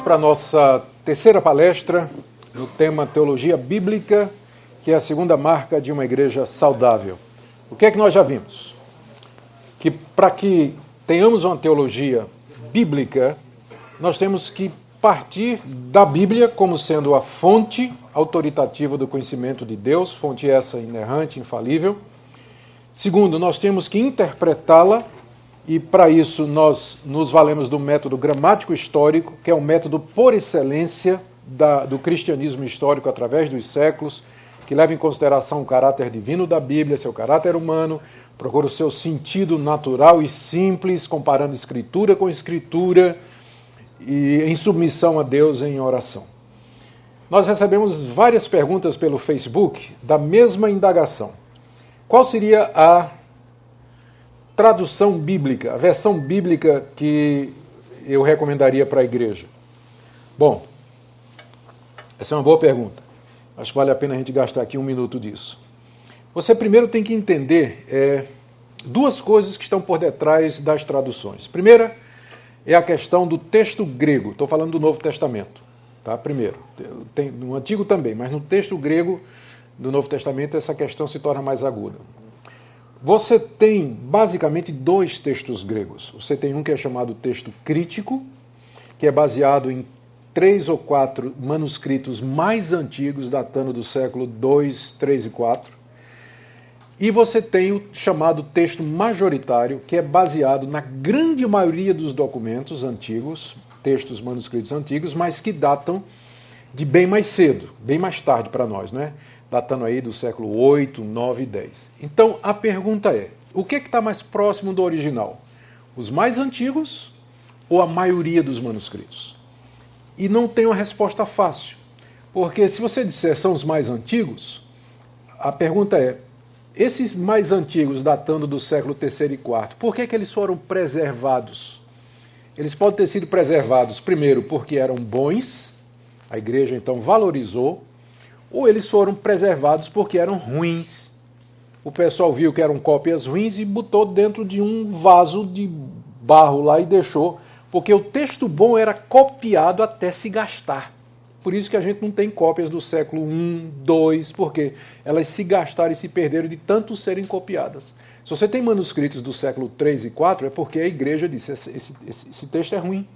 Vamos para a nossa terceira palestra no tema Teologia Bíblica, que é a segunda marca de uma igreja saudável. O que é que nós já vimos? Que para que tenhamos uma teologia bíblica, nós temos que partir da Bíblia como sendo a fonte autoritativa do conhecimento de Deus, fonte essa inerrante, infalível. Segundo, nós temos que interpretá-la e para isso nós nos valemos do método gramático histórico, que é um método por excelência da, do cristianismo histórico através dos séculos, que leva em consideração o caráter divino da Bíblia, seu caráter humano, procura o seu sentido natural e simples, comparando escritura com escritura e em submissão a Deus em oração. Nós recebemos várias perguntas pelo Facebook da mesma indagação. Qual seria a tradução bíblica, a versão bíblica que eu recomendaria para a igreja? Bom, essa é uma boa pergunta. Acho que vale a pena a gente gastar aqui um minuto disso. Você primeiro tem que entender é, duas coisas que estão por detrás das traduções. Primeira é a questão do texto grego. Estou falando do Novo Testamento. Tá? Primeiro, tem, no Antigo também, mas no texto grego do Novo Testamento essa questão se torna mais aguda. Você tem basicamente dois textos gregos. Você tem um que é chamado texto crítico, que é baseado em três ou quatro manuscritos mais antigos, datando do século 2, 3 e 4. E você tem o chamado texto majoritário, que é baseado na grande maioria dos documentos antigos, textos manuscritos antigos, mas que datam de bem mais cedo, bem mais tarde para nós, não é? Datando aí do século 8, 9 e 10. Então a pergunta é: o que é está mais próximo do original? Os mais antigos ou a maioria dos manuscritos? E não tem uma resposta fácil, porque se você disser são os mais antigos, a pergunta é: esses mais antigos, datando do século 3 e 4, por que, que eles foram preservados? Eles podem ter sido preservados, primeiro, porque eram bons, a igreja então valorizou ou eles foram preservados porque eram ruins. O pessoal viu que eram cópias ruins e botou dentro de um vaso de barro lá e deixou, porque o texto bom era copiado até se gastar. Por isso que a gente não tem cópias do século I, II, porque elas se gastaram e se perderam de tanto serem copiadas. Se você tem manuscritos do século III e IV, é porque a igreja disse: esse, esse, esse texto é ruim.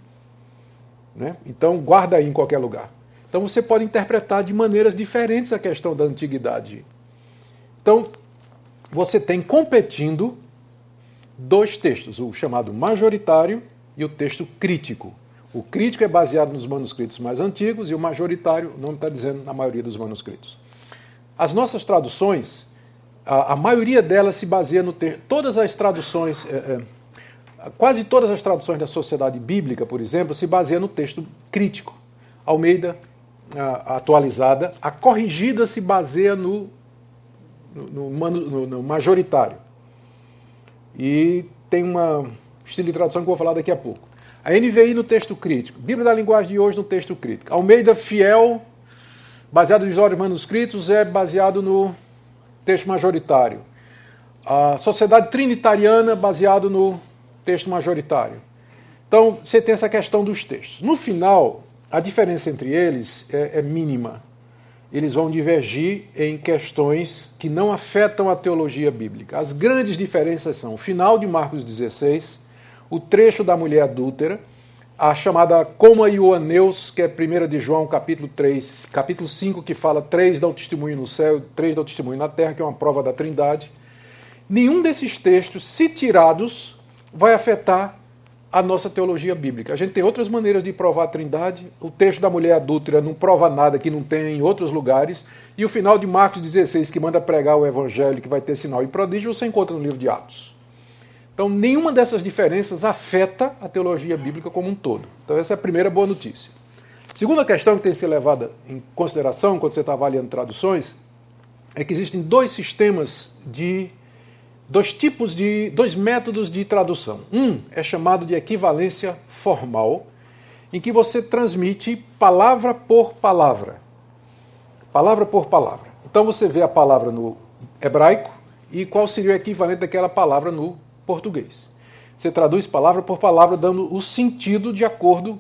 Né? Então, guarda aí em qualquer lugar. Então você pode interpretar de maneiras diferentes a questão da antiguidade. Então, você tem competindo dois textos, o chamado majoritário e o texto crítico. O crítico é baseado nos manuscritos mais antigos e o majoritário, o nome está dizendo, na maioria dos manuscritos. As nossas traduções, a, a maioria delas se baseia no texto. Todas as traduções, é, é, quase todas as traduções da sociedade bíblica, por exemplo, se baseiam no texto crítico. Almeida, atualizada, a corrigida se baseia no, no, no, no, majoritário. E tem uma estilo de tradução que eu vou falar daqui a pouco. A NVI no texto crítico, Bíblia da Linguagem de hoje no texto crítico. Almeida Fiel, baseado nos olhos manuscritos, é baseado no texto majoritário. A Sociedade Trinitariana, baseado no texto majoritário. Então, você tem essa questão dos textos. No final, a diferença entre eles é, é mínima. Eles vão divergir em questões que não afetam a teologia bíblica. As grandes diferenças são o final de Marcos 16, o trecho da mulher adúltera, a chamada Coma Ioaneus, que é 1 de João, capítulo 3, capítulo 5, que fala três dão testemunho no céu, três dão testemunho na terra, que é uma prova da trindade. Nenhum desses textos, se tirados, vai afetar a nossa teologia bíblica. A gente tem outras maneiras de provar a trindade. O texto da mulher adúltera não prova nada que não tem em outros lugares. E o final de Marcos 16, que manda pregar o evangelho, que vai ter sinal e prodígio, você encontra no livro de Atos. Então, nenhuma dessas diferenças afeta a teologia bíblica como um todo. Então, essa é a primeira boa notícia. Segunda questão que tem que ser levada em consideração quando você está avaliando traduções é que existem dois sistemas de dois tipos de dois métodos de tradução. Um é chamado de equivalência formal, em que você transmite palavra por palavra. Palavra por palavra. Então você vê a palavra no hebraico e qual seria o equivalente daquela palavra no português. Você traduz palavra por palavra, dando o sentido de acordo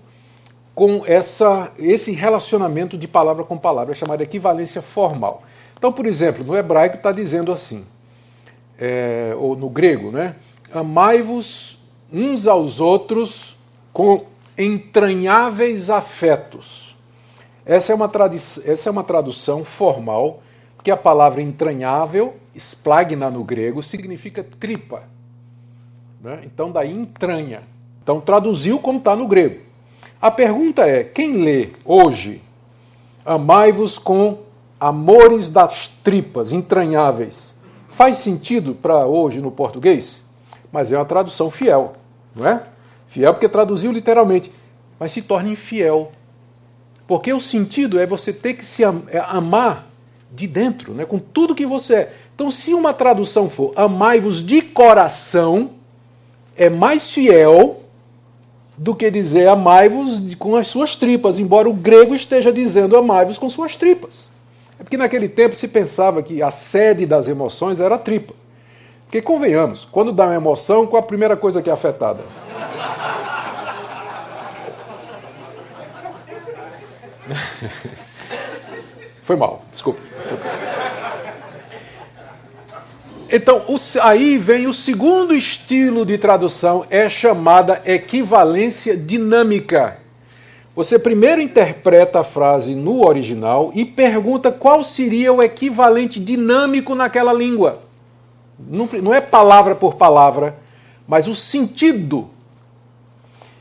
com essa, esse relacionamento de palavra com palavra, é chamada equivalência formal. Então, por exemplo, no hebraico está dizendo assim, é, ou no grego, né? Amai-vos uns aos outros com entranháveis afetos. Essa é uma, essa é uma tradução formal, porque a palavra entranhável, splagna no grego, significa tripa. Né? Então, daí entranha. Então, traduziu como está no grego. A pergunta é: quem lê hoje, amai-vos com amores das tripas, entranháveis, faz sentido para hoje no português? Mas é uma tradução fiel, não é? Fiel porque traduziu literalmente, mas se torna infiel. Porque o sentido é você ter que se é amar de dentro, né, com tudo que você é. Então, se uma tradução for amai-vos de coração, é mais fiel do que dizer amai-vos com as suas tripas, embora o grego esteja dizendo amai-vos com suas tripas. Porque naquele tempo se pensava que a sede das emoções era a tripa. Porque convenhamos, quando dá uma emoção, qual a primeira coisa que é afetada? Foi mal, desculpa. Então, aí vem o segundo estilo de tradução, é chamada equivalência dinâmica. Você primeiro interpreta a frase no original e pergunta qual seria o equivalente dinâmico naquela língua. Não é palavra por palavra, mas o sentido.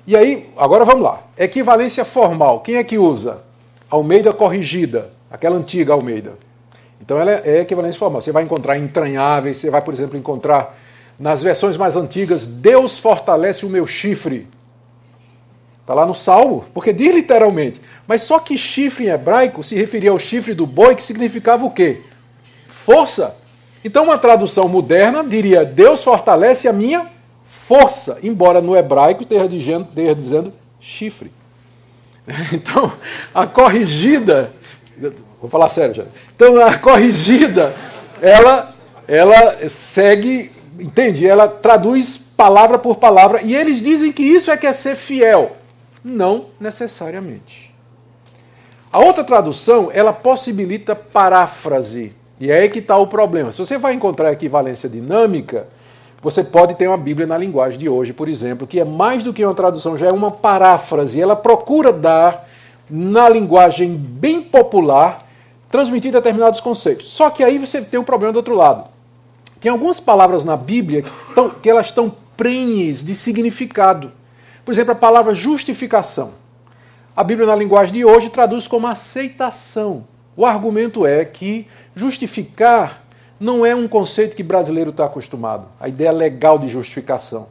E aí, agora vamos lá. Equivalência formal. Quem é que usa? Almeida corrigida, aquela antiga Almeida. Então ela é equivalência formal. Você vai encontrar entranháveis, você vai, por exemplo, encontrar nas versões mais antigas, Deus fortalece o meu chifre. Está lá no Salmo, porque diz literalmente. Mas só que chifre em hebraico se referia ao chifre do boi, que significava o quê? Força. Então uma tradução moderna diria, Deus fortalece a minha força, embora no hebraico esteja dizendo, esteja dizendo chifre. Então, a corrigida Vou falar sério já. Então a corrigida, ela, ela segue, entende? Ela traduz palavra por palavra e eles dizem que isso é que é ser fiel. Não necessariamente. A outra tradução, ela possibilita paráfrase. E é aí que está o problema. Se você vai encontrar equivalência dinâmica, você pode ter uma Bíblia na linguagem de hoje, por exemplo, que é mais do que uma tradução, já é uma paráfrase. Ela procura dar, na linguagem bem popular, transmitir determinados conceitos. Só que aí você tem um problema do outro lado. Tem algumas palavras na Bíblia que, tão, que elas estão prenhes de significado. Por exemplo, a palavra justificação. A Bíblia, na linguagem de hoje, traduz como aceitação. O argumento é que justificar não é um conceito que brasileiro está acostumado. A ideia legal de justificação.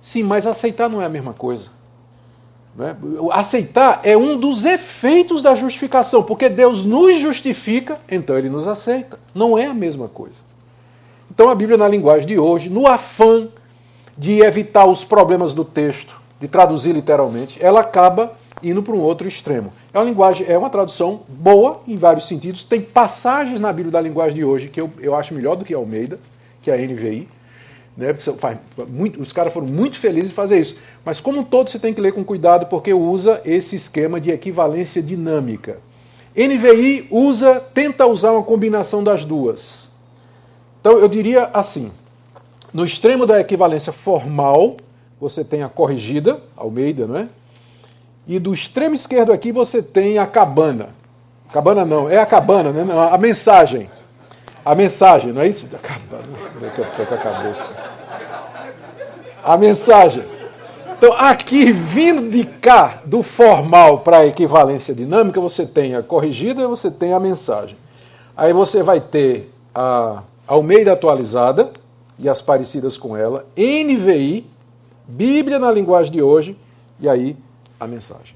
Sim, mas aceitar não é a mesma coisa. Né? Aceitar é um dos efeitos da justificação, porque Deus nos justifica, então ele nos aceita. Não é a mesma coisa. Então a Bíblia, na linguagem de hoje, no afã de evitar os problemas do texto, de traduzir literalmente, ela acaba indo para um outro extremo. É uma linguagem, é uma tradução boa em vários sentidos. Tem passagens na Bíblia da linguagem de hoje que eu, eu acho melhor do que Almeida, que é a NVI. Né? Muito, os caras foram muito felizes em fazer isso. Mas, como um todo, você tem que ler com cuidado porque usa esse esquema de equivalência dinâmica. NVI usa, tenta usar uma combinação das duas. Então, eu diria assim: no extremo da equivalência formal, você tem a corrigida, Almeida, não é? E do extremo esquerdo aqui você tem a cabana. Cabana não, é a cabana, né? a mensagem. A mensagem, não é isso? Acabando. Eu estou com a cabeça. A mensagem. Então, aqui, vindo de cá, do formal para a equivalência dinâmica, você tem a corrigida e você tem a mensagem. Aí você vai ter a Almeida atualizada e as parecidas com ela, NVI, Bíblia na linguagem de hoje, e aí a mensagem.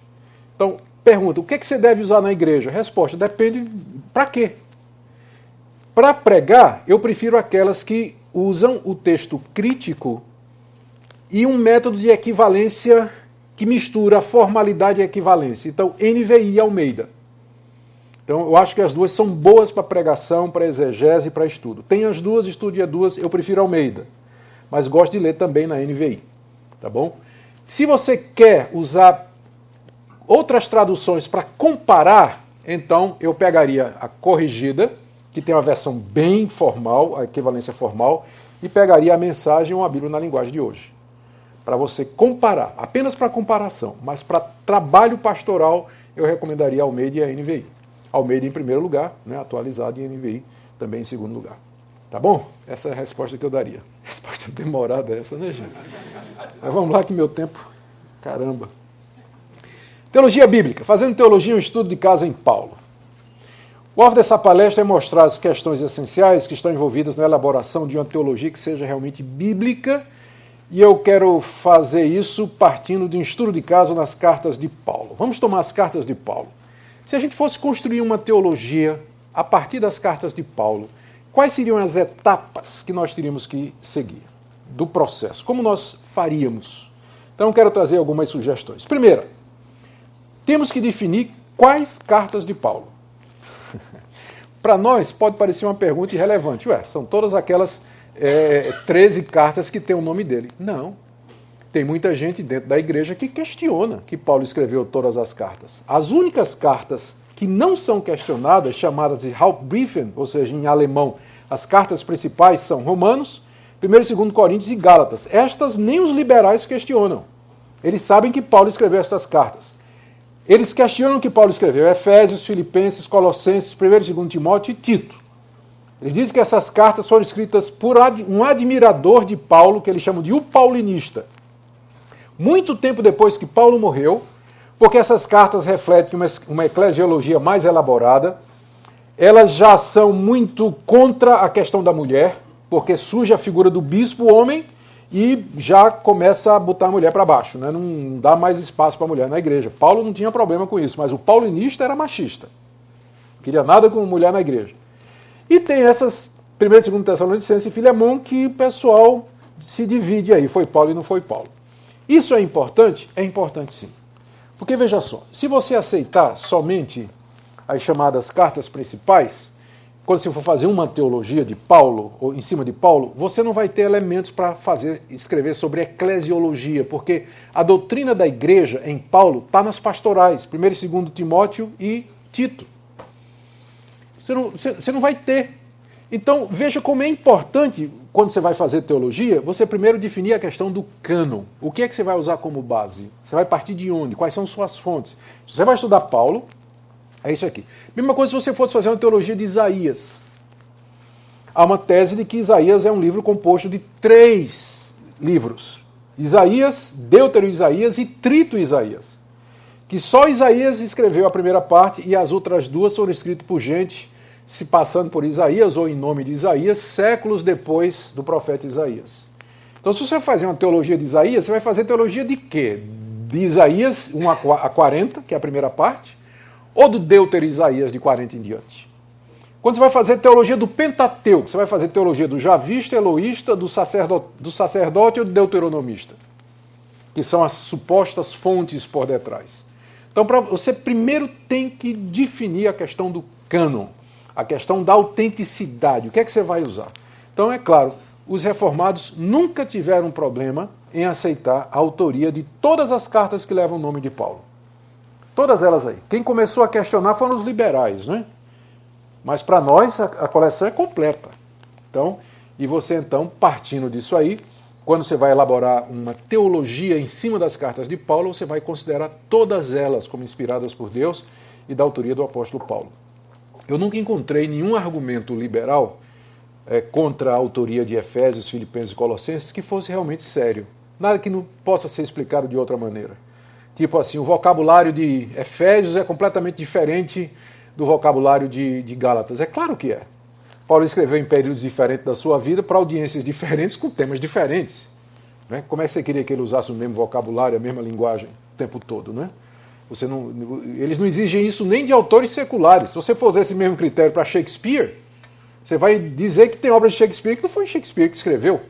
Então, pergunta: o que, é que você deve usar na igreja? Resposta: depende para quê? Para pregar, eu prefiro aquelas que usam o texto crítico e um método de equivalência que mistura formalidade e equivalência. Então, NVI Almeida. Então, eu acho que as duas são boas para pregação, para exegese e para estudo. Tem as duas, estude as duas, eu prefiro Almeida. Mas gosto de ler também na NVI. Tá bom? Se você quer usar outras traduções para comparar, então eu pegaria a corrigida, que tem uma versão bem formal, a equivalência formal, e pegaria a mensagem ou a Bíblia na linguagem de hoje. Para você comparar, apenas para comparação, mas para trabalho pastoral, eu recomendaria Almeida e a NVI. Almeida em primeiro lugar, né, atualizado, e NVI também em segundo lugar. Tá bom? Essa é a resposta que eu daria. Resposta demorada essa, né, gente? Mas vamos lá que meu tempo. Caramba. Teologia bíblica. Fazendo teologia, um estudo de casa em Paulo. O alvo dessa palestra é mostrar as questões essenciais que estão envolvidas na elaboração de uma teologia que seja realmente bíblica, e eu quero fazer isso partindo de um estudo de caso nas cartas de Paulo. Vamos tomar as cartas de Paulo. Se a gente fosse construir uma teologia a partir das cartas de Paulo, quais seriam as etapas que nós teríamos que seguir do processo? Como nós faríamos? Então, quero trazer algumas sugestões. Primeira, temos que definir quais cartas de Paulo. Para nós, pode parecer uma pergunta irrelevante. Ué, são todas aquelas é, 13 cartas que têm o nome dele. Não. Tem muita gente dentro da igreja que questiona que Paulo escreveu todas as cartas. As únicas cartas que não são questionadas, chamadas de Hauptbriefen, ou seja, em alemão, as cartas principais são Romanos, 1 e 2 Coríntios e Gálatas. Estas nem os liberais questionam. Eles sabem que Paulo escreveu estas cartas. Eles questionam que Paulo escreveu Efésios, Filipenses, Colossenses, 1 e 2 Timóteo e Tito. Ele diz que essas cartas foram escritas por um admirador de Paulo, que eles chamam de o paulinista. Muito tempo depois que Paulo morreu, porque essas cartas refletem uma, uma eclesiologia mais elaborada, elas já são muito contra a questão da mulher, porque surge a figura do bispo homem e já começa a botar a mulher para baixo, né? não dá mais espaço para a mulher na igreja. Paulo não tinha problema com isso, mas o paulinista era machista. Não queria nada com mulher na igreja. E tem essas 1 e 2 Tessalonicenses e Filemão que o pessoal se divide aí, foi Paulo e não foi Paulo. Isso é importante? É importante sim. Porque veja só, se você aceitar somente as chamadas cartas principais, quando você for fazer uma teologia de Paulo, ou em cima de Paulo, você não vai ter elementos para fazer escrever sobre eclesiologia, porque a doutrina da igreja em Paulo está nas pastorais, 1 e 2 Timóteo e Tito. Você não, você, você não vai ter. Então, veja como é importante, quando você vai fazer teologia, você primeiro definir a questão do cânon. O que é que você vai usar como base? Você vai partir de onde? Quais são suas fontes? Você vai estudar Paulo, é isso aqui. Mesma coisa se você fosse fazer uma teologia de Isaías. Há uma tese de que Isaías é um livro composto de três livros: Isaías, Deutero Isaías e Trito Isaías. Que só Isaías escreveu a primeira parte e as outras duas foram escritas por gente se passando por Isaías ou em nome de Isaías, séculos depois do profeta Isaías. Então, se você fazer uma teologia de Isaías, você vai fazer teologia de quê? De Isaías 1 a 40, que é a primeira parte, ou do Deutero Isaías de 40 em diante? Quando você vai fazer teologia do Pentateuco, você vai fazer teologia do Javista, Eloísta, do sacerdote, do sacerdote ou do Deuteronomista, que são as supostas fontes por detrás. Então, você primeiro tem que definir a questão do cânon a questão da autenticidade. O que é que você vai usar? Então, é claro, os reformados nunca tiveram problema em aceitar a autoria de todas as cartas que levam o nome de Paulo. Todas elas aí. Quem começou a questionar foram os liberais, né? Mas para nós a, coleção é completa. Então, e você então, partindo disso aí, quando você vai elaborar uma teologia em cima das cartas de Paulo, você vai considerar todas elas como inspiradas por Deus e da autoria do apóstolo Paulo. Eu nunca encontrei nenhum argumento liberal é, contra a autoria de Efésios, Filipenses e Colossenses que fosse realmente sério. Nada que não possa ser explicado de outra maneira. Tipo assim, o vocabulário de Efésios é completamente diferente do vocabulário de, de Gálatas. É claro que é. Paulo escreveu em períodos diferentes da sua vida para audiências diferentes com temas diferentes. Né? Como é que você queria que ele usasse o mesmo vocabulário, a mesma linguagem o tempo todo? Né? Você não, eles não exigem isso nem de autores seculares. Se você for usar esse mesmo critério para Shakespeare, você vai dizer que tem obras de Shakespeare que não foi Shakespeare que escreveu.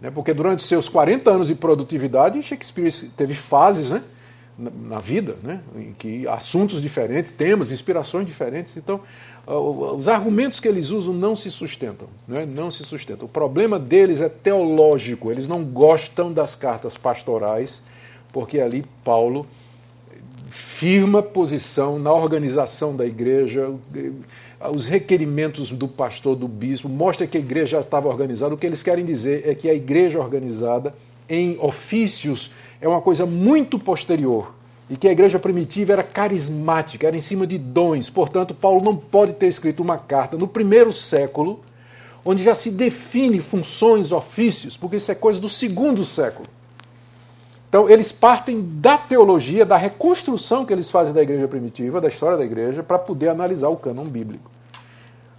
Né? Porque durante seus 40 anos de produtividade, Shakespeare teve fases né? na, vida, né? em que assuntos diferentes, temas, inspirações diferentes. Então, os argumentos que eles usam não se sustentam. Né? Não se sustentam. O problema deles é teológico. Eles não gostam das cartas pastorais, porque ali Paulo firma posição na organização da igreja, os requerimentos do pastor, do bispo, mostra que a igreja estava organizada. O que eles querem dizer é que a igreja organizada em ofícios é uma coisa muito posterior e que a igreja primitiva era carismática, era em cima de dons. Portanto, Paulo não pode ter escrito uma carta no primeiro século, onde já se define funções, ofícios, porque isso é coisa do segundo século. Então, eles partem da teologia, da reconstrução que eles fazem da igreja primitiva, da história da igreja, para poder analisar o cânon bíblico.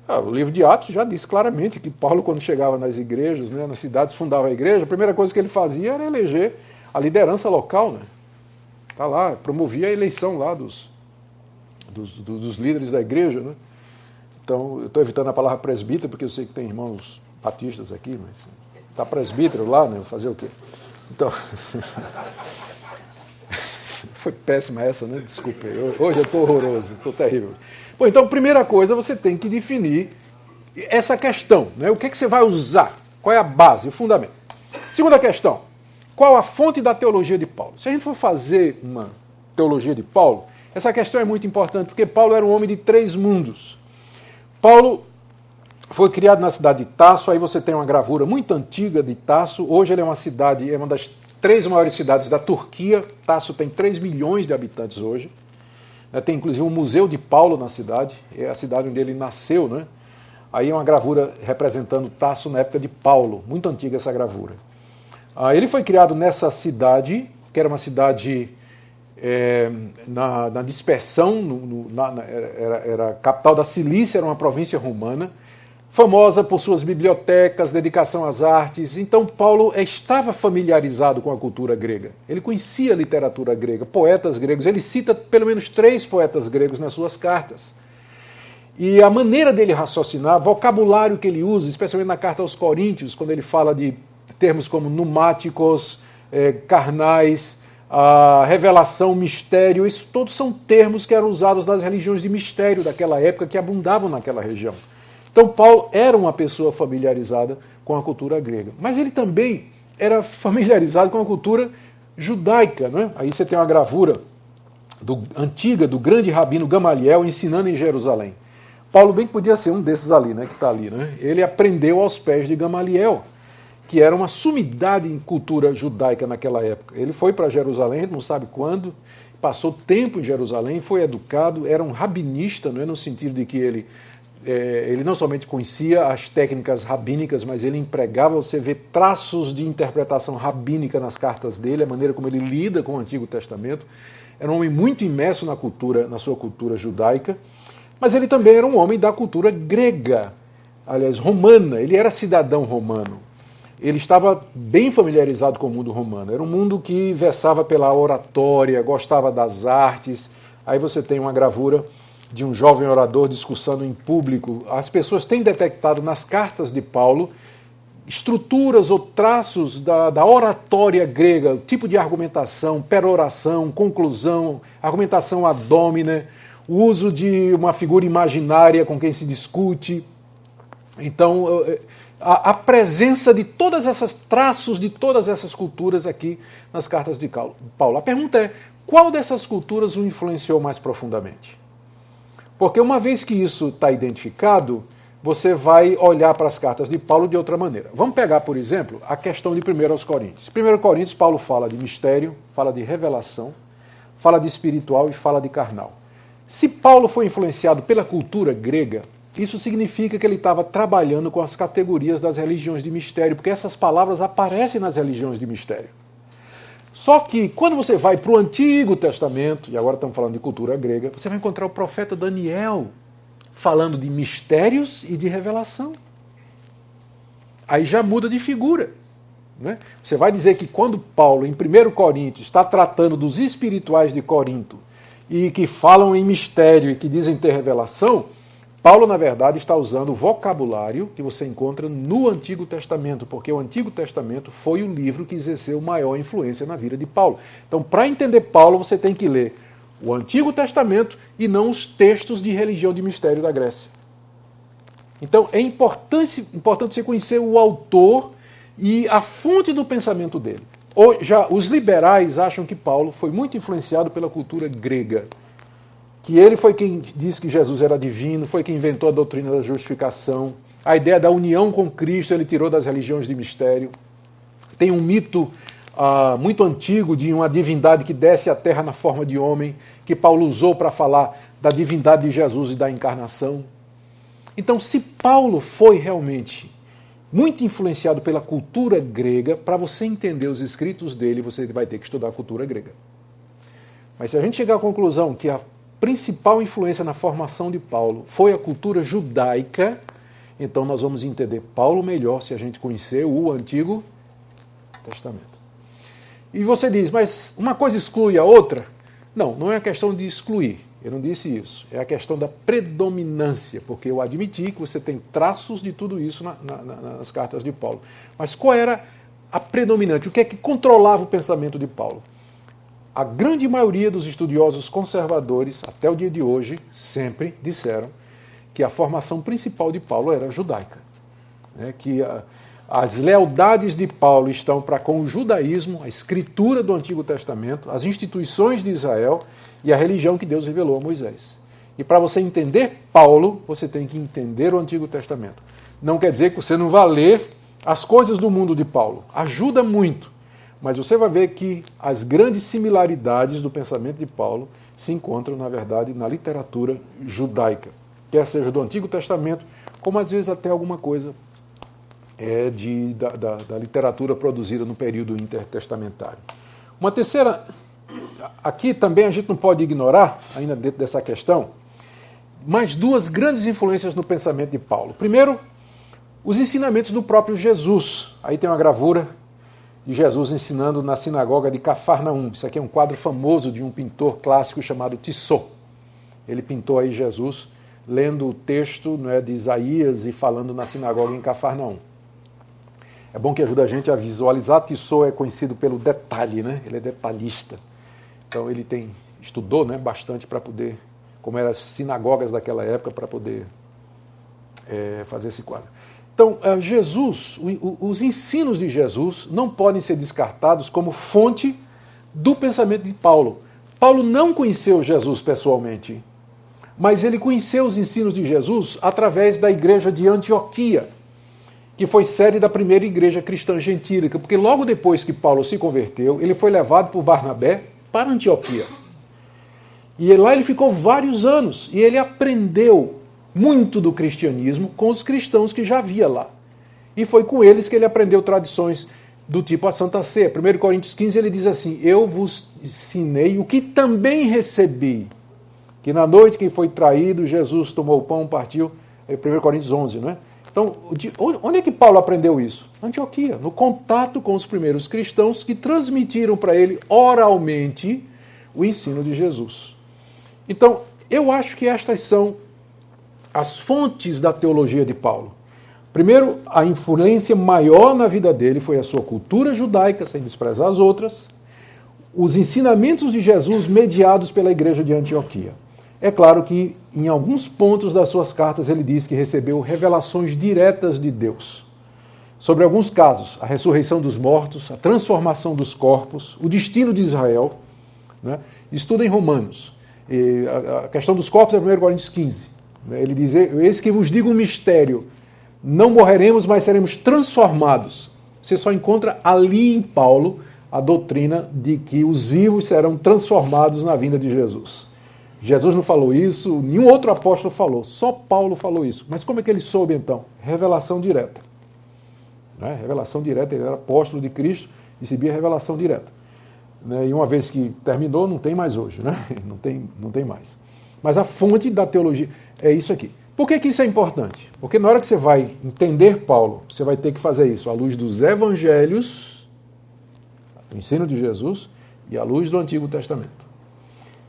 Ah, o livro de Atos já diz claramente que Paulo, quando chegava nas igrejas, né, nas cidades, fundava a igreja, a primeira coisa que ele fazia era eleger a liderança local. Né? Tá lá, promovia a eleição lá dos, dos, dos líderes da igreja. Né? Então, eu estou evitando a palavra presbítero, porque eu sei que tem irmãos batistas aqui, mas está presbítero lá, né? Fazer o quê? Então. Foi péssima essa, né? Desculpe. Hoje eu estou horroroso, estou terrível. Bom, então, primeira coisa, você tem que definir essa questão. Né? O que, é que você vai usar? Qual é a base, o fundamento? Segunda questão. Qual a fonte da teologia de Paulo? Se a gente for fazer uma teologia de Paulo, essa questão é muito importante, porque Paulo era um homem de três mundos. Paulo foi criado na cidade de Tasso, aí você tem uma gravura muito antiga de Tasso. Hoje ele é uma cidade, é uma das três maiores cidades da Turquia. Tasso tem 3 milhões de habitantes hoje. Né, tem inclusive um museu de Paulo na cidade, é a cidade onde ele nasceu, né? Aí é uma gravura representando Tasso na época de Paulo, muito antiga essa gravura. Ah, ele foi criado nessa cidade, que era uma cidade é, na, na, dispersão, no, no, na, era, era capital da Cilícia, era uma província romana famosa por suas bibliotecas, dedicação às artes. Então, Paulo estava familiarizado com a cultura grega. Ele conhecia a literatura grega, poetas gregos. Ele cita pelo menos três poetas gregos nas suas cartas. E a maneira dele raciocinar, vocabulário que ele usa, especialmente na carta aos Coríntios, quando ele fala de termos como numáticos, eh, carnais, a revelação, mistério, isso todos são termos que eram usados nas religiões de mistério daquela época que abundavam naquela região. Então, Paulo era uma pessoa familiarizada com a cultura grega, mas ele também era familiarizado com a cultura judaica. Né? Aí você tem uma gravura do, antiga do grande rabino Gamaliel ensinando em Jerusalém. Paulo bem que podia ser um desses ali, né, que está ali. Né? Ele aprendeu aos pés de Gamaliel, que era uma sumidade em cultura judaica naquela época. Ele foi para Jerusalém, não sabe quando, passou tempo em Jerusalém, foi educado, era um rabinista, não é no sentido de que ele é, ele não somente conhecia as técnicas rabínicas, mas ele empregava, você vê traços de interpretação rabínica nas cartas dele, a maneira como ele lida com o Antigo Testamento. Era um homem muito imerso na cultura, na sua cultura judaica, mas ele também era um homem da cultura grega, aliás, romana. Ele era cidadão romano. Ele estava bem familiarizado com o mundo romano. Era um mundo que versava pela oratória, gostava das artes. Aí você tem uma gravura de um jovem orador discursando em público, as pessoas têm detectado nas cartas de Paulo estruturas ou traços da, da oratória grega, tipo de argumentação, peroração, conclusão, argumentação ad hominem, o uso de uma figura imaginária com quem se discute. Então, a, a presença de todas essas traços de todas essas culturas aqui nas cartas de Paulo. A pergunta é: qual dessas culturas o influenciou mais profundamente? Porque uma vez que isso está identificado, você vai olhar para as cartas de Paulo de outra maneira. Vamos pegar, por exemplo, a questão de 1 aos Coríntios. 1 Coríntios, Paulo fala de mistério, fala de revelação, fala de espiritual e fala de carnal. Se Paulo foi influenciado pela cultura grega, isso significa que ele estava trabalhando com as categorias das religiões de mistério, porque essas palavras aparecem nas religiões de mistério. Só que quando você vai para o Antigo Testamento, e agora estamos falando de cultura grega, você vai encontrar o profeta Daniel falando de mistérios e de revelação. Aí já muda de figura. Né? Você vai dizer que quando Paulo, em 1 Coríntios, está tratando dos espirituais de Corinto e que falam em mistério e que dizem ter revelação, Paulo, na verdade, está usando o vocabulário que você encontra no Antigo Testamento, porque o Antigo Testamento foi o livro que exerceu maior influência na vida de Paulo. Então, para entender Paulo, você tem que ler o Antigo Testamento e não os textos de religião de mistério da Grécia. Então, é importante, importante você conhecer o autor e a fonte do pensamento dele. já os liberais acham que Paulo foi muito influenciado pela cultura grega, que ele foi quem disse que Jesus era divino, foi quem inventou a doutrina da justificação, a ideia da união com Cristo ele tirou das religiões de mistério. Tem um mito uh, muito antigo de uma divindade que desce à terra na forma de homem, que Paulo usou para falar da divindade de Jesus e da encarnação. Então, se Paulo foi realmente muito influenciado pela cultura grega, para você entender os escritos dele, você vai ter que estudar a cultura grega. Mas se a gente chegar à conclusão que a principal influência na formação de Paulo foi a cultura judaica, então nós vamos entender Paulo melhor se a gente conhecer o Antigo Testamento. E você diz, mas uma coisa exclui a outra? Não, não é a questão de excluir. Eu não disse isso. É a questão da predominância, porque eu admiti que você tem traços de tudo isso na, na, nas cartas de Paulo. Mas qual era a predominante? O que é que controlava o pensamento de Paulo? A grande maioria dos estudiosos conservadores, até o dia de hoje, sempre disseram que a formação principal de Paulo era judaica. Né? Que a, as lealdades de Paulo estão para com o judaísmo, a escritura do Antigo Testamento, as instituições de Israel e a religião que Deus revelou a Moisés. E para você entender Paulo, você tem que entender o Antigo Testamento. Não quer dizer que você não vá ler as coisas do mundo de Paulo. Ajuda muito. Mas você vai ver que as grandes similaridades do pensamento de Paulo se encontram, na verdade, na literatura judaica, quer seja do Antigo Testamento, como às vezes até alguma coisa é, de, da, da, da literatura produzida no período intertestamentário. Uma terceira, aqui também a gente não pode ignorar, ainda dentro dessa questão, mais duas grandes influências no pensamento de Paulo. Primeiro, os ensinamentos do próprio Jesus. Aí tem uma gravura de Jesus ensinando na sinagoga de Cafarnaum. Isso aqui é um quadro famoso de um pintor clássico chamado Tissot. Ele pintou aí Jesus lendo o texto né, de Isaías e falando na sinagoga em Cafarnaum. É bom que ajuda a gente a visualizar. Tissot é conhecido pelo detalhe, né? Ele é detalhista. Então ele tem estudou, né, bastante para poder, como eram as sinagogas daquela época, para poder é, fazer esse quadro. Então, é, Jesus, os ensinos de Jesus não podem ser descartados como fonte do pensamento de Paulo. Paulo não conheceu Jesus pessoalmente, mas ele conheceu os ensinos de Jesus através da igreja de Antioquia que foi sede da primeira igreja cristã gentílica, porque logo depois que Paulo se converteu, ele foi levado por Barnabé para Antioquia. E lá ele ficou vários anos e ele aprendeu muito do cristianismo com os cristãos que já havia lá. E foi com eles que ele aprendeu tradições do tipo a Santa Ceia. 1 Coríntios 15 ele diz assim: Eu vos ensinei o que também recebi. Que na noite que foi traído, Jesus tomou o pão, partiu. É 1 Coríntios 11, não é? Então, onde é que Paulo aprendeu isso? Antioquia, no contato com os primeiros cristãos que transmitiram para ele oralmente o ensino de Jesus. Então, eu acho que estas são as fontes da teologia de Paulo. Primeiro, a influência maior na vida dele foi a sua cultura judaica, sem desprezar as outras, os ensinamentos de Jesus mediados pela igreja de Antioquia. É claro que em alguns pontos das suas cartas ele diz que recebeu revelações diretas de Deus. Sobre alguns casos, a ressurreição dos mortos, a transformação dos corpos, o destino de Israel. Né? Estuda em Romanos. E a questão dos corpos é 1 Coríntios 15. Né? Ele diz: Eis que vos digo um mistério. Não morreremos, mas seremos transformados. Você só encontra ali em Paulo a doutrina de que os vivos serão transformados na vinda de Jesus. Jesus não falou isso, nenhum outro apóstolo falou, só Paulo falou isso. Mas como é que ele soube então? Revelação direta. Né? Revelação direta, ele era apóstolo de Cristo, recebia revelação direta. Né? E uma vez que terminou, não tem mais hoje, né? não, tem, não tem mais. Mas a fonte da teologia é isso aqui. Por que, que isso é importante? Porque na hora que você vai entender Paulo, você vai ter que fazer isso à luz dos evangelhos, o ensino de Jesus, e à luz do Antigo Testamento.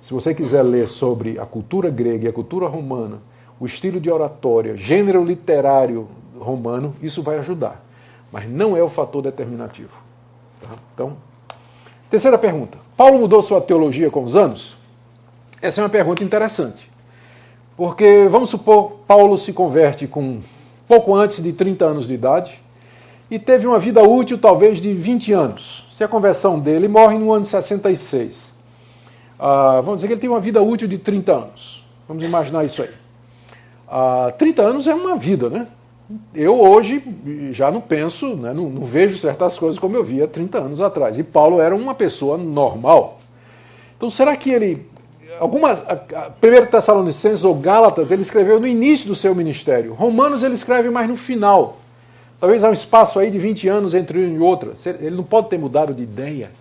Se você quiser ler sobre a cultura grega e a cultura romana, o estilo de oratória, gênero literário romano, isso vai ajudar. Mas não é o fator determinativo. Tá? Então, terceira pergunta. Paulo mudou sua teologia com os anos? Essa é uma pergunta interessante. Porque, vamos supor, Paulo se converte com pouco antes de 30 anos de idade, e teve uma vida útil talvez de 20 anos. Se a conversão dele morre no ano 66. Ah, vamos dizer que ele tem uma vida útil de 30 anos. Vamos imaginar isso aí. Ah, 30 anos é uma vida, né? Eu hoje já não penso, né, não, não, vejo certas coisas como eu via 30 anos atrás. E Paulo era uma pessoa normal. Então será que ele. Algumas. Primeiro Tessalonicenses ou Gálatas, ele escreveu no início do seu ministério. Romanos ele escreve mais no final. Talvez há um espaço aí de 20 anos entre uma e outra. Ele não pode ter mudado de ideia.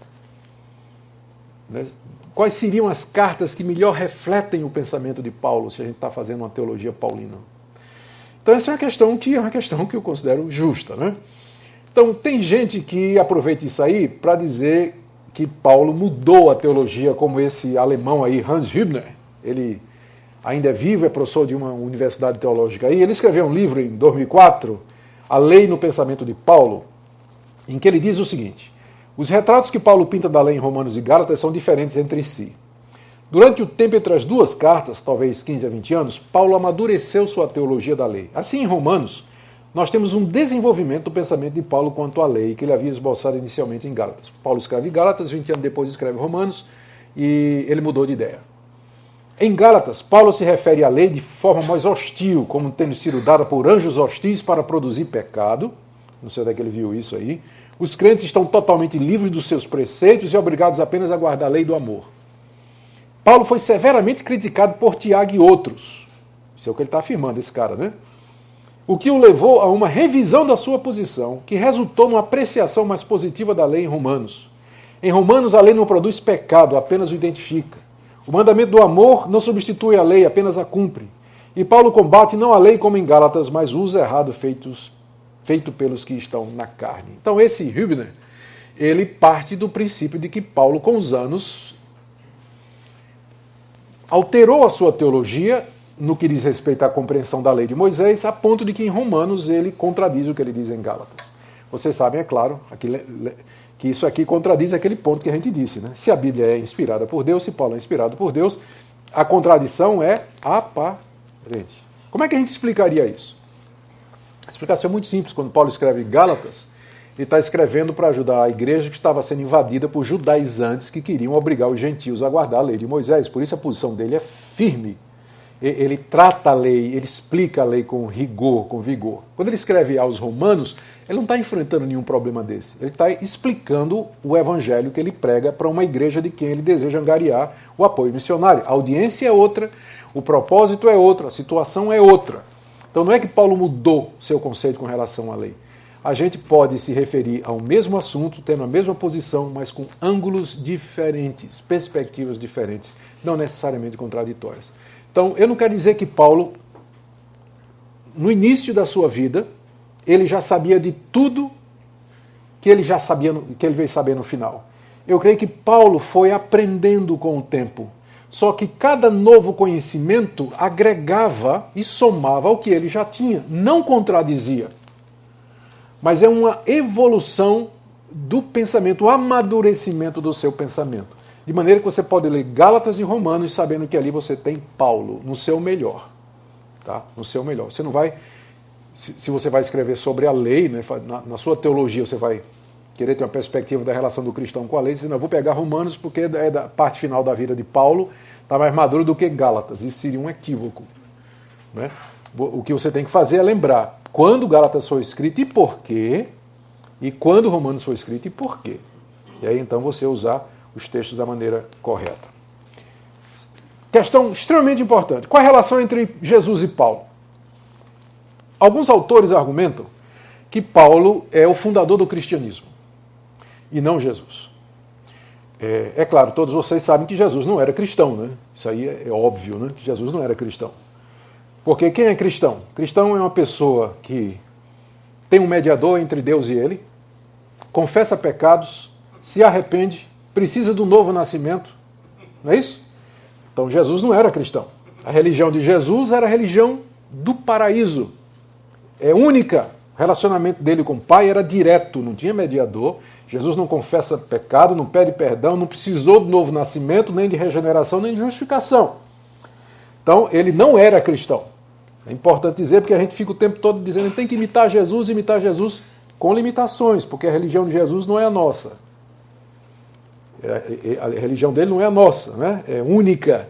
Né? Quais seriam as cartas que melhor refletem o pensamento de Paulo, se a gente está fazendo uma teologia paulina? Então essa é uma questão que é uma questão que eu considero justa, né? Então tem gente que aproveita isso aí para dizer que Paulo mudou a teologia, como esse alemão aí, Hans Hübner, ele ainda é vivo, é professor de uma universidade teológica aí, ele escreveu um livro em 2004, A Lei no Pensamento de Paulo, em que ele diz o seguinte: os retratos que Paulo pinta da lei em Romanos e Gálatas são diferentes entre si. Durante o tempo entre as duas cartas, talvez 15 a 20 anos, Paulo amadureceu sua teologia da lei. Assim, em Romanos, nós temos um desenvolvimento do pensamento de Paulo quanto à lei, que ele havia esboçado inicialmente em Gálatas. Paulo escreve Gálatas, 20 anos depois escreve Romanos, e ele mudou de ideia. Em Gálatas, Paulo se refere à lei de forma mais hostil, como tendo sido dada por anjos hostis para produzir pecado. Não sei onde é que ele viu isso aí. Os crentes estão totalmente livres dos seus preceitos e obrigados apenas a guardar a lei do amor. Paulo foi severamente criticado por Tiago e outros. Isso é o que ele está afirmando, esse cara, né? O que o levou a uma revisão da sua posição, que resultou numa apreciação mais positiva da lei em Romanos. Em Romanos, a lei não produz pecado, apenas o identifica. O mandamento do amor não substitui a lei, apenas a cumpre. E Paulo combate não a lei como em Gálatas, mas o uso errado feitos, feito pelos que estão na carne. Então, esse Hübner, ele parte do princípio de que Paulo, com os anos, alterou a sua teologia no que diz respeito à compreensão da lei de Moisés, a ponto de que em Romanos ele contradiz o que ele diz em Gálatas. Vocês sabem, é claro, que isso aqui contradiz aquele ponto que a gente disse. Né? Se a Bíblia é inspirada por Deus, se Paulo é inspirado por Deus, a contradição é aparente. Como é que a gente explicaria isso? A explicação é muito simples. Quando Paulo escreve Gálatas, ele está escrevendo para ajudar a igreja que estava sendo invadida por judaizantes que queriam obrigar os gentios a guardar a lei de Moisés. Por isso a posição dele é firme. Ele trata a lei, ele explica a lei com rigor, com vigor. Quando ele escreve aos romanos, ele não está enfrentando nenhum problema desse. Ele está explicando o evangelho que ele prega para uma igreja de quem ele deseja angariar o apoio missionário. A audiência é outra, o propósito é outro, a situação é outra. Então não é que Paulo mudou seu conceito com relação à lei a gente pode se referir ao mesmo assunto, tendo a mesma posição, mas com ângulos diferentes, perspectivas diferentes, não necessariamente contraditórias. Então, eu não quero dizer que Paulo, no início da sua vida, ele já sabia de tudo que ele já sabia, que ele veio saber no final. Eu creio que Paulo foi aprendendo com o tempo. Só que cada novo conhecimento agregava e somava ao que ele já tinha, não contradizia mas é uma evolução do pensamento, o amadurecimento do seu pensamento. De maneira que você pode ler Gálatas e Romanos sabendo que ali você tem Paulo no seu melhor. Tá? No seu melhor. Você não vai. Se, você vai escrever sobre a lei, né, na, na, sua teologia você vai querer ter uma perspectiva da relação do cristão com a lei, não, eu vou pegar Romanos porque é da parte final da vida de Paulo, está mais maduro do que Gálatas. Isso seria um equívoco. Né? O que você tem que fazer é lembrar quando Gálatas foi escrito e por quê, e quando Romanos foi escrito e por quê. E aí então você usar os textos da maneira correta. Questão extremamente importante. Qual a relação entre Jesus e Paulo? Alguns autores argumentam que Paulo é o fundador do cristianismo e não Jesus. É, é, claro, todos vocês sabem que Jesus não era cristão, né? Isso aí é, é óbvio, né? Que Jesus não era cristão. Porque quem é cristão? Cristão é uma pessoa que tem um mediador entre Deus e ele, confessa pecados, se arrepende, precisa do novo nascimento. Não é isso? Então Jesus não era cristão. A religião de Jesus era a religião do paraíso. É única. O relacionamento dele com o Pai era direto, não tinha mediador. Jesus não confessa pecado, não pede perdão, não precisou do novo nascimento, nem de regeneração, nem de justificação. Então, ele não era cristão. É importante dizer porque a gente fica o tempo todo dizendo que tem que imitar Jesus, imitar Jesus. com limitações, porque a religião de Jesus não é a nossa. É, é, a religião dele não é a nossa, né? é única.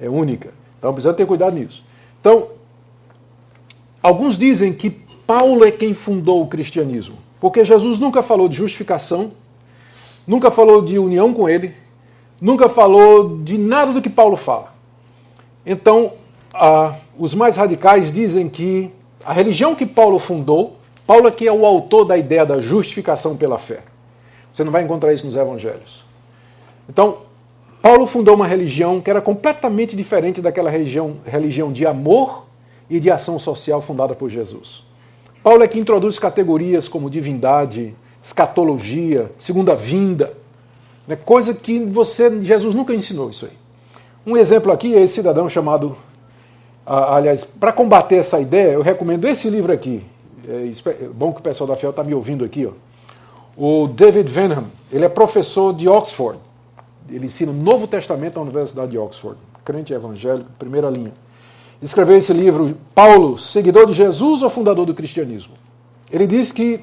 É única. Então precisa ter cuidado nisso. Então, alguns dizem que Paulo é quem fundou o cristianismo, porque Jesus nunca falou de justificação, nunca falou de união com ele, nunca falou de nada do que Paulo fala. Então, ah, os mais radicais dizem que a religião que Paulo fundou, Paulo aqui é o autor da ideia da justificação pela fé. Você não vai encontrar isso nos evangelhos. Então, Paulo fundou uma religião que era completamente diferente daquela religião, religião de amor e de ação social fundada por Jesus. Paulo é que introduz categorias como divindade, escatologia, segunda vinda, né, coisa que você, Jesus nunca ensinou isso aí. Um exemplo aqui é esse cidadão chamado aliás, para combater essa ideia, eu recomendo esse livro aqui. É, é bom que o pessoal da FIEL está me ouvindo aqui. Ó. O David Venham, ele é professor de Oxford. Ele ensina o Novo Testamento na Universidade de Oxford. Crente evangélico, primeira linha. Escreveu esse livro, Paulo, seguidor de Jesus ou fundador do cristianismo? Ele diz que,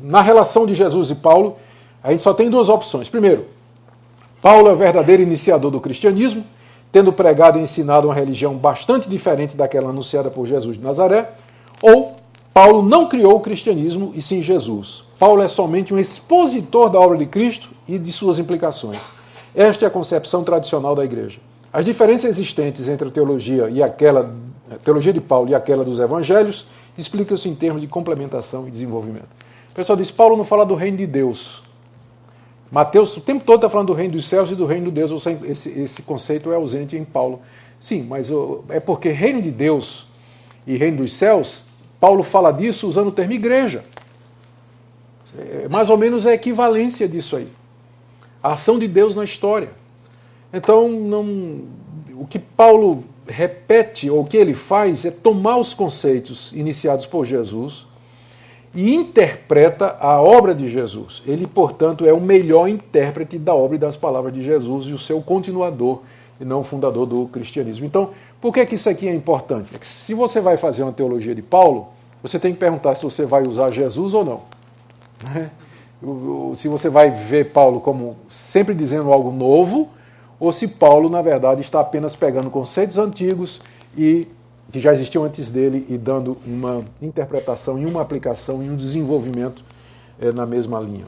na relação de Jesus e Paulo, a gente só tem duas opções. Primeiro, Paulo é o verdadeiro iniciador do cristianismo, tendo pregado e ensinado uma religião bastante diferente daquela anunciada por Jesus de Nazaré, ou Paulo não criou o cristianismo e sim Jesus. Paulo é somente um expositor da obra de Cristo e de suas implicações. Esta é a concepção tradicional da igreja. As diferenças existentes entre a teologia e aquela a teologia de Paulo e aquela dos evangelhos explicam-se em termos de complementação e desenvolvimento. O pessoal diz: Paulo não fala do reino de Deus. Mateus o tempo todo está falando do reino dos céus e do reino de Deus. Esse, esse conceito é ausente em Paulo. Sim, mas é porque reino de Deus e reino dos céus, Paulo fala disso usando o termo igreja. É, mais ou menos a equivalência disso aí. A ação de Deus na história. Então, não, o que Paulo repete, ou o que ele faz, é tomar os conceitos iniciados por Jesus e interpreta a obra de Jesus. Ele, portanto, é o melhor intérprete da obra e das palavras de Jesus e o seu continuador e não fundador do cristianismo. Então, por que, que isso aqui é importante? É que se você vai fazer uma teologia de Paulo, você tem que perguntar se você vai usar Jesus ou não. Né? Se você vai ver Paulo como sempre dizendo algo novo, ou se Paulo, na verdade, está apenas pegando conceitos antigos e que já existiam antes dele e dando uma interpretação e uma aplicação e um desenvolvimento é, na mesma linha.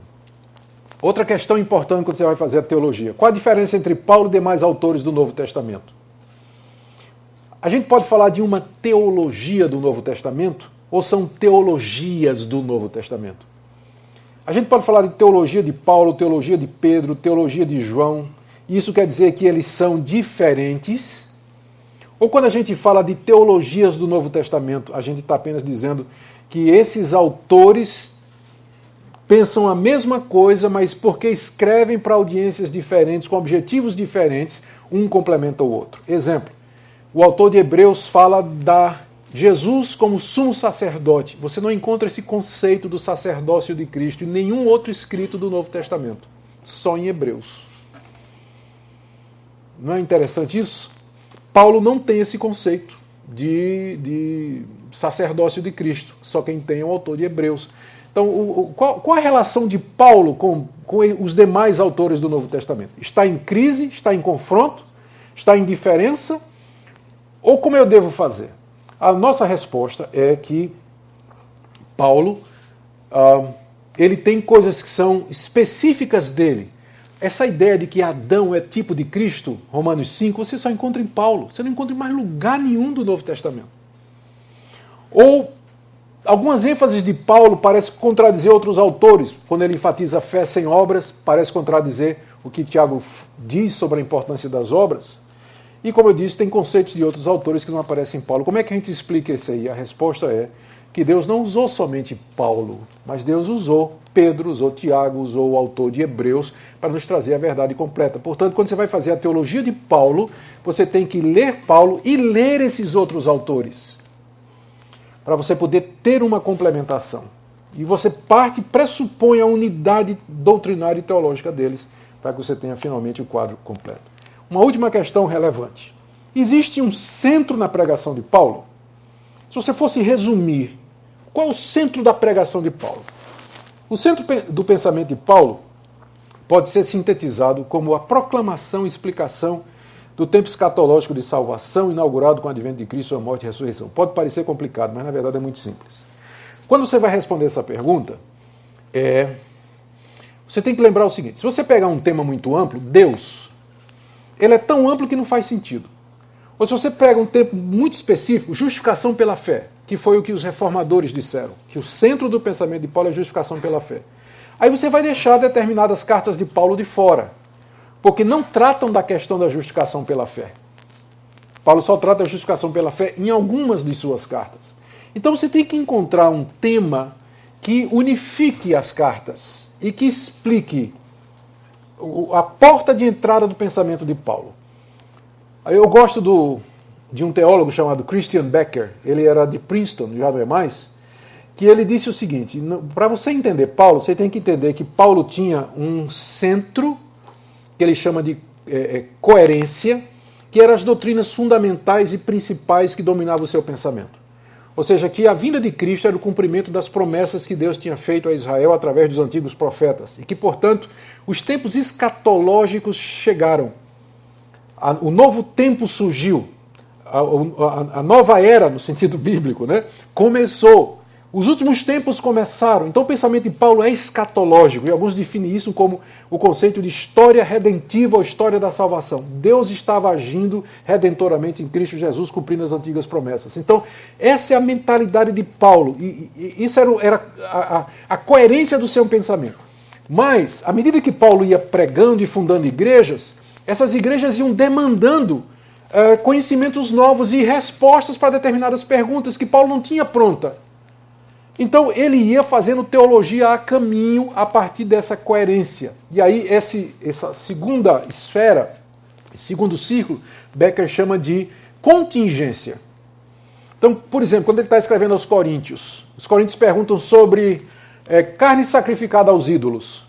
Outra questão importante quando você vai fazer a teologia: qual a diferença entre Paulo e demais autores do Novo Testamento? A gente pode falar de uma teologia do Novo Testamento ou são teologias do Novo Testamento? A gente pode falar de teologia de Paulo, teologia de Pedro, teologia de João. Isso quer dizer que eles são diferentes ou quando a gente fala de teologias do Novo Testamento, a gente está apenas dizendo que esses autores pensam a mesma coisa, mas porque escrevem para audiências diferentes, com objetivos diferentes, um complementa o outro. Exemplo: o autor de Hebreus fala da Jesus como sumo sacerdote. Você não encontra esse conceito do sacerdócio de Cristo em nenhum outro escrito do Novo Testamento, só em Hebreus. Não é interessante isso? Paulo não tem esse conceito de, de sacerdócio de Cristo, só quem tem é o autor de Hebreus. Então, o, o, qual, qual, a relação de Paulo com, com os demais autores do Novo Testamento? Está em crise? Está em confronto? Está em diferença? Ou como eu devo fazer? A nossa resposta é que Paulo ah, ele tem coisas que são específicas dele, essa ideia de que Adão é tipo de Cristo, Romanos 5, você só encontra em Paulo. Você não encontra em mais lugar nenhum do Novo Testamento. Ou algumas ênfases de Paulo parecem contradizer outros autores. Quando ele enfatiza fé sem obras, parece contradizer o que Tiago diz sobre a importância das obras. E como eu disse, tem conceitos de outros autores que não aparecem em Paulo. Como é que a gente explica isso aí? A resposta é que Deus não usou somente Paulo, mas Deus usou Pedro, usou Tiago, usou o autor de Hebreus para nos trazer a verdade completa. Portanto, quando você vai fazer a teologia de Paulo, você tem que ler Paulo e ler esses outros autores, para você poder ter uma complementação. E você parte, pressupõe a unidade doutrinária e teológica deles, para que você tenha finalmente o quadro completo. Uma última questão relevante. Existe um centro na pregação de Paulo? Se você fosse resumir Qual é o centro da pregação de Paulo? O centro do pensamento de Paulo pode ser sintetizado como a proclamação e explicação do tempo escatológico de salvação inaugurado com o advento de Cristo, sua morte e ressurreição. Pode parecer complicado, mas na verdade é muito simples. Quando você vai responder essa pergunta, é, você tem que lembrar o seguinte: se você pegar um tema muito amplo, Deus, ele é tão amplo que não faz sentido. Ou se você pega um tempo muito específico, justificação pela fé, que foi o que os reformadores disseram, que o centro do pensamento de Paulo é justificação pela fé. Aí você vai deixar determinadas cartas de Paulo de fora, porque não tratam da questão da justificação pela fé. Paulo só trata da justificação pela fé em algumas de suas cartas. Então você tem que encontrar um tema que unifique as cartas e que explique a porta de entrada do pensamento de Paulo. Eu gosto do, de um teólogo chamado Christian Becker, ele era de Princeton, já não é mais, que ele disse o seguinte: para você entender Paulo, você tem que entender que Paulo tinha um centro que ele chama de é, é, coerência, que eram as doutrinas fundamentais e principais que dominavam o seu pensamento. Ou seja, que a vinda de Cristo era o cumprimento das promessas que Deus tinha feito a Israel através dos antigos profetas. E que, portanto, os tempos escatológicos chegaram. O novo tempo surgiu. A, nova era, no sentido bíblico, né, começou. Os últimos tempos começaram. Então o pensamento de Paulo é escatológico, e alguns definem isso como o conceito de história redentiva ou história da salvação. Deus estava agindo redentoramente em Cristo Jesus, cumprindo as antigas promessas. Então, essa é a mentalidade de Paulo, e, e isso era, era a, a, a coerência do seu pensamento. Mas, à medida que Paulo ia pregando e fundando igrejas, essas igrejas iam demandando uh, conhecimentos novos e respostas para determinadas perguntas que Paulo não tinha pronta. Então ele ia fazendo teologia a caminho a partir dessa coerência. E aí esse, essa segunda esfera, segundo círculo, Becker chama de contingência. Então, por exemplo, quando ele está escrevendo aos Coríntios, os Coríntios perguntam sobre é, carne sacrificada aos ídolos.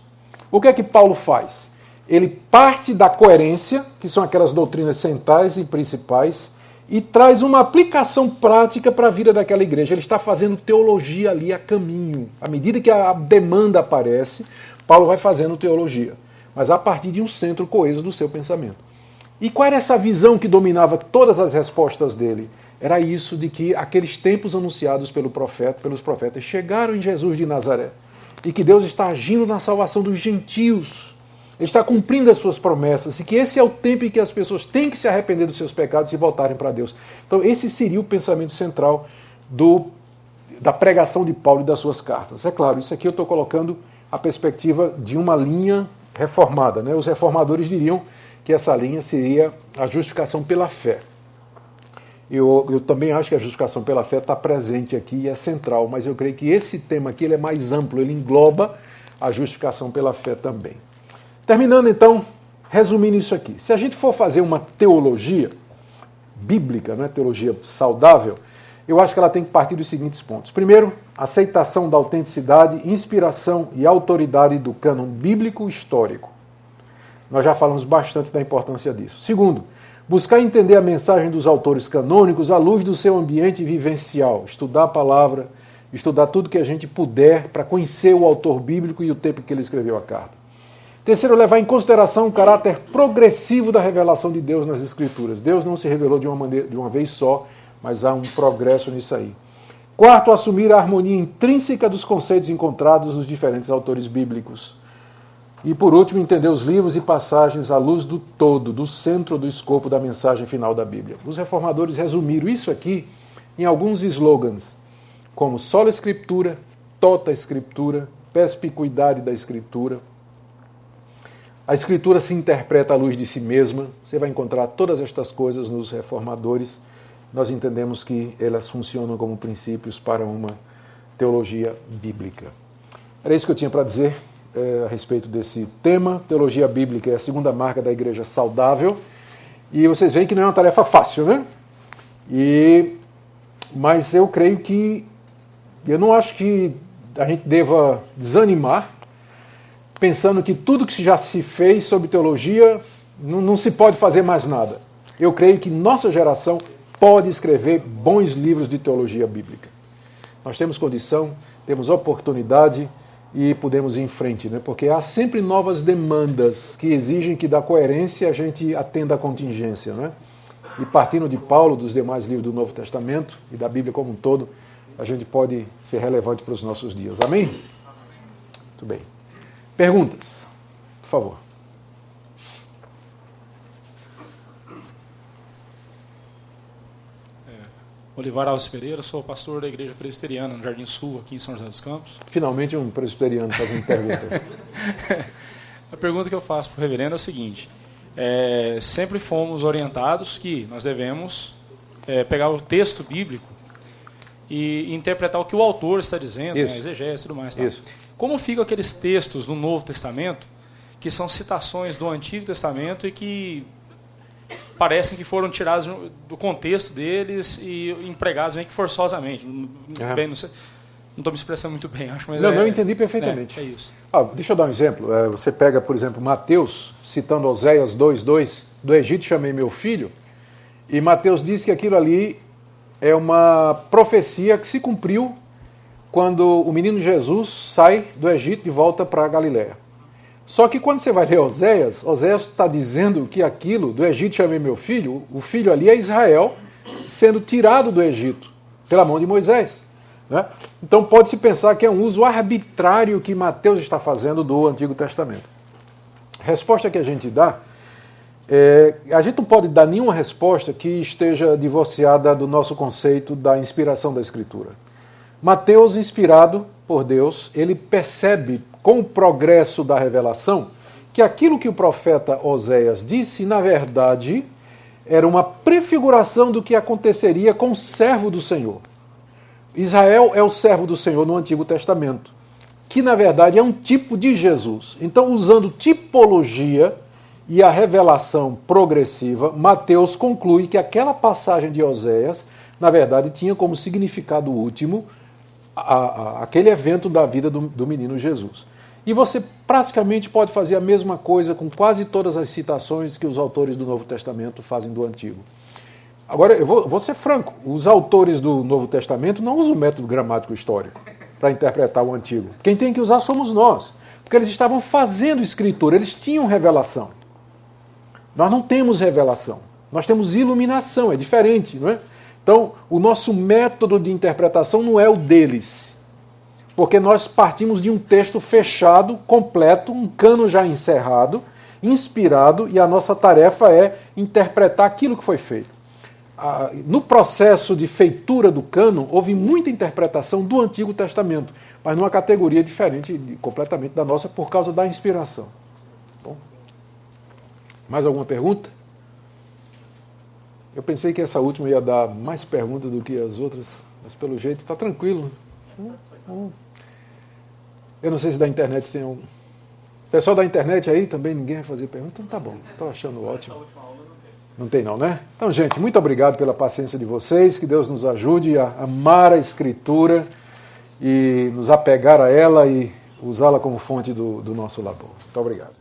O que é que Paulo faz? Ele parte da coerência, que são aquelas doutrinas centrais e principais, e traz uma aplicação prática para a vida daquela igreja. Ele está fazendo teologia ali a caminho. À medida que a demanda aparece, Paulo vai fazendo teologia, mas a partir de um centro coeso do seu pensamento. E qual era essa visão que dominava todas as respostas dele? Era isso de que aqueles tempos anunciados pelo profeta, pelos profetas chegaram em Jesus de Nazaré e que Deus está agindo na salvação dos gentios ele está cumprindo as suas promessas e que esse é o tempo em que as pessoas têm que se arrepender dos seus pecados e voltarem para Deus. Então, esse seria o pensamento central do, da pregação de Paulo e das suas cartas. É claro, isso aqui eu estou colocando a perspectiva de uma linha reformada. Né? Os reformadores diriam que essa linha seria a justificação pela fé. Eu, eu também acho que a justificação pela fé está presente aqui e é central, mas eu creio que esse tema aqui ele é mais amplo, ele engloba a justificação pela fé também. Terminando então, resumindo isso aqui. Se a gente for fazer uma teologia bíblica, né, teologia saudável, eu acho que ela tem que partir dos seguintes pontos. Primeiro, aceitação da autenticidade, inspiração e autoridade do cânon bíblico histórico. Nós já falamos bastante da importância disso. Segundo, buscar entender a mensagem dos autores canônicos à luz do seu ambiente vivencial, estudar a palavra, estudar tudo que a gente puder para conhecer o autor bíblico e o tempo que ele escreveu a carta. Terceiro, levar em consideração o caráter progressivo da revelação de Deus nas Escrituras. Deus não se revelou de uma, maneira, de uma vez só, mas há um progresso nisso aí. Quarto, assumir a harmonia intrínseca dos conceitos encontrados nos diferentes autores bíblicos. E por último, entender os livros e passagens à luz do todo, do centro do escopo da mensagem final da Bíblia. Os reformadores resumiram isso aqui em alguns slogans, como sola escritura, tota escritura, perspicuidade da escritura, a Escritura se interpreta à luz de si mesma. Você vai encontrar todas estas coisas nos reformadores. Nós entendemos que elas funcionam como princípios para uma teologia bíblica. Era isso que eu tinha para dizer é, a respeito desse tema. Teologia bíblica é a segunda marca da igreja saudável. E vocês veem que não é uma tarefa fácil, né? E, mas eu creio que. Eu não acho que a gente deva desanimar pensando que tudo que já se fez sobre teologia não, não se pode fazer mais nada. Eu creio que nossa geração pode escrever bons livros de teologia bíblica. nós temos condição, temos oportunidade e podemos ir em frente, né? porque há sempre novas demandas que exigem que da coerência a gente atenda a contingência. Né? E partindo de Paulo, dos demais livros do Novo Testamento e da Bíblia como um todo, a gente pode ser relevante para os nossos dias. Amém? Muito bem. Perguntas, por favor. É, Olivar Alves Pereira, sou pastor da Igreja Presbiteriana no Jardim Sul, aqui em São José dos Campos. Finalmente um presbiteriano fazendo pergunta. a pergunta que eu faço para o reverendo é a seguinte: é, sempre fomos orientados que nós devemos é, pegar o texto bíblico e interpretar o que o autor está dizendo, né, exegese e tudo mais. Tá? Isso. Como ficam aqueles textos do Novo Testamento que são citações do Antigo Testamento e que parecem que foram tirados do contexto deles e empregados meio que forçosamente. Uhum. Bem, não sei, não estou me expressando muito bem, acho, mas não, é, não entendi perfeitamente. É, é isso. Ah, deixa eu dar um exemplo. É, você pega, por exemplo, Mateus, citando Oséias 2:2, do Egito chamei meu filho, e Mateus diz que aquilo ali é uma profecia que se cumpriu quando o menino Jesus sai do Egito de volta para a Galiléia. Só que quando você vai ler Oséias, Oséias está dizendo que aquilo, do Egito chamei meu filho, o filho ali é Israel sendo tirado do Egito pela mão de Moisés. Né? Então pode-se pensar que é um uso arbitrário que Mateus está fazendo do Antigo Testamento. Resposta que a gente dá é, a gente não pode dar nenhuma resposta que esteja divorciada do nosso conceito da inspiração da Escritura. Mateus, inspirado por Deus, ele percebe com o progresso da revelação que aquilo que o profeta Oséias disse, na verdade, era uma prefiguração do que aconteceria com o servo do Senhor. Israel é o servo do Senhor no Antigo Testamento, que na verdade é um tipo de Jesus. Então, usando tipologia, e a revelação progressiva, Mateus conclui que aquela passagem de Oséias, na verdade, tinha como significado último a, a, aquele evento da vida do, do menino Jesus. E você praticamente pode fazer a mesma coisa com quase todas as citações que os autores do Novo Testamento fazem do Antigo. Agora, eu vou, vou ser franco: os autores do Novo Testamento não usam o método gramático histórico para interpretar o Antigo. Quem tem que usar somos nós, porque eles estavam fazendo escritura, eles tinham revelação. Nós não temos revelação, nós temos iluminação, é diferente, não é? Então, o nosso método de interpretação não é o deles, porque nós partimos de um texto fechado, completo, um cano já encerrado, inspirado, e a nossa tarefa é interpretar aquilo que foi feito. No processo de feitura do cano, houve muita interpretação do Antigo Testamento, mas numa categoria diferente completamente da nossa por causa da inspiração. Mais alguma pergunta? Eu pensei que essa última ia dar mais perguntas do que as outras, mas pelo jeito está tranquilo. Eu não sei se da internet tem um. Pessoal da internet aí também ninguém vai fazer pergunta? Então tá bom, estou achando ótimo. Não tem não, né? Então, gente, muito obrigado pela paciência de vocês, que Deus nos ajude a amar a Escritura e nos apegar a ela e usá-la como fonte do, do nosso labor. Muito obrigado.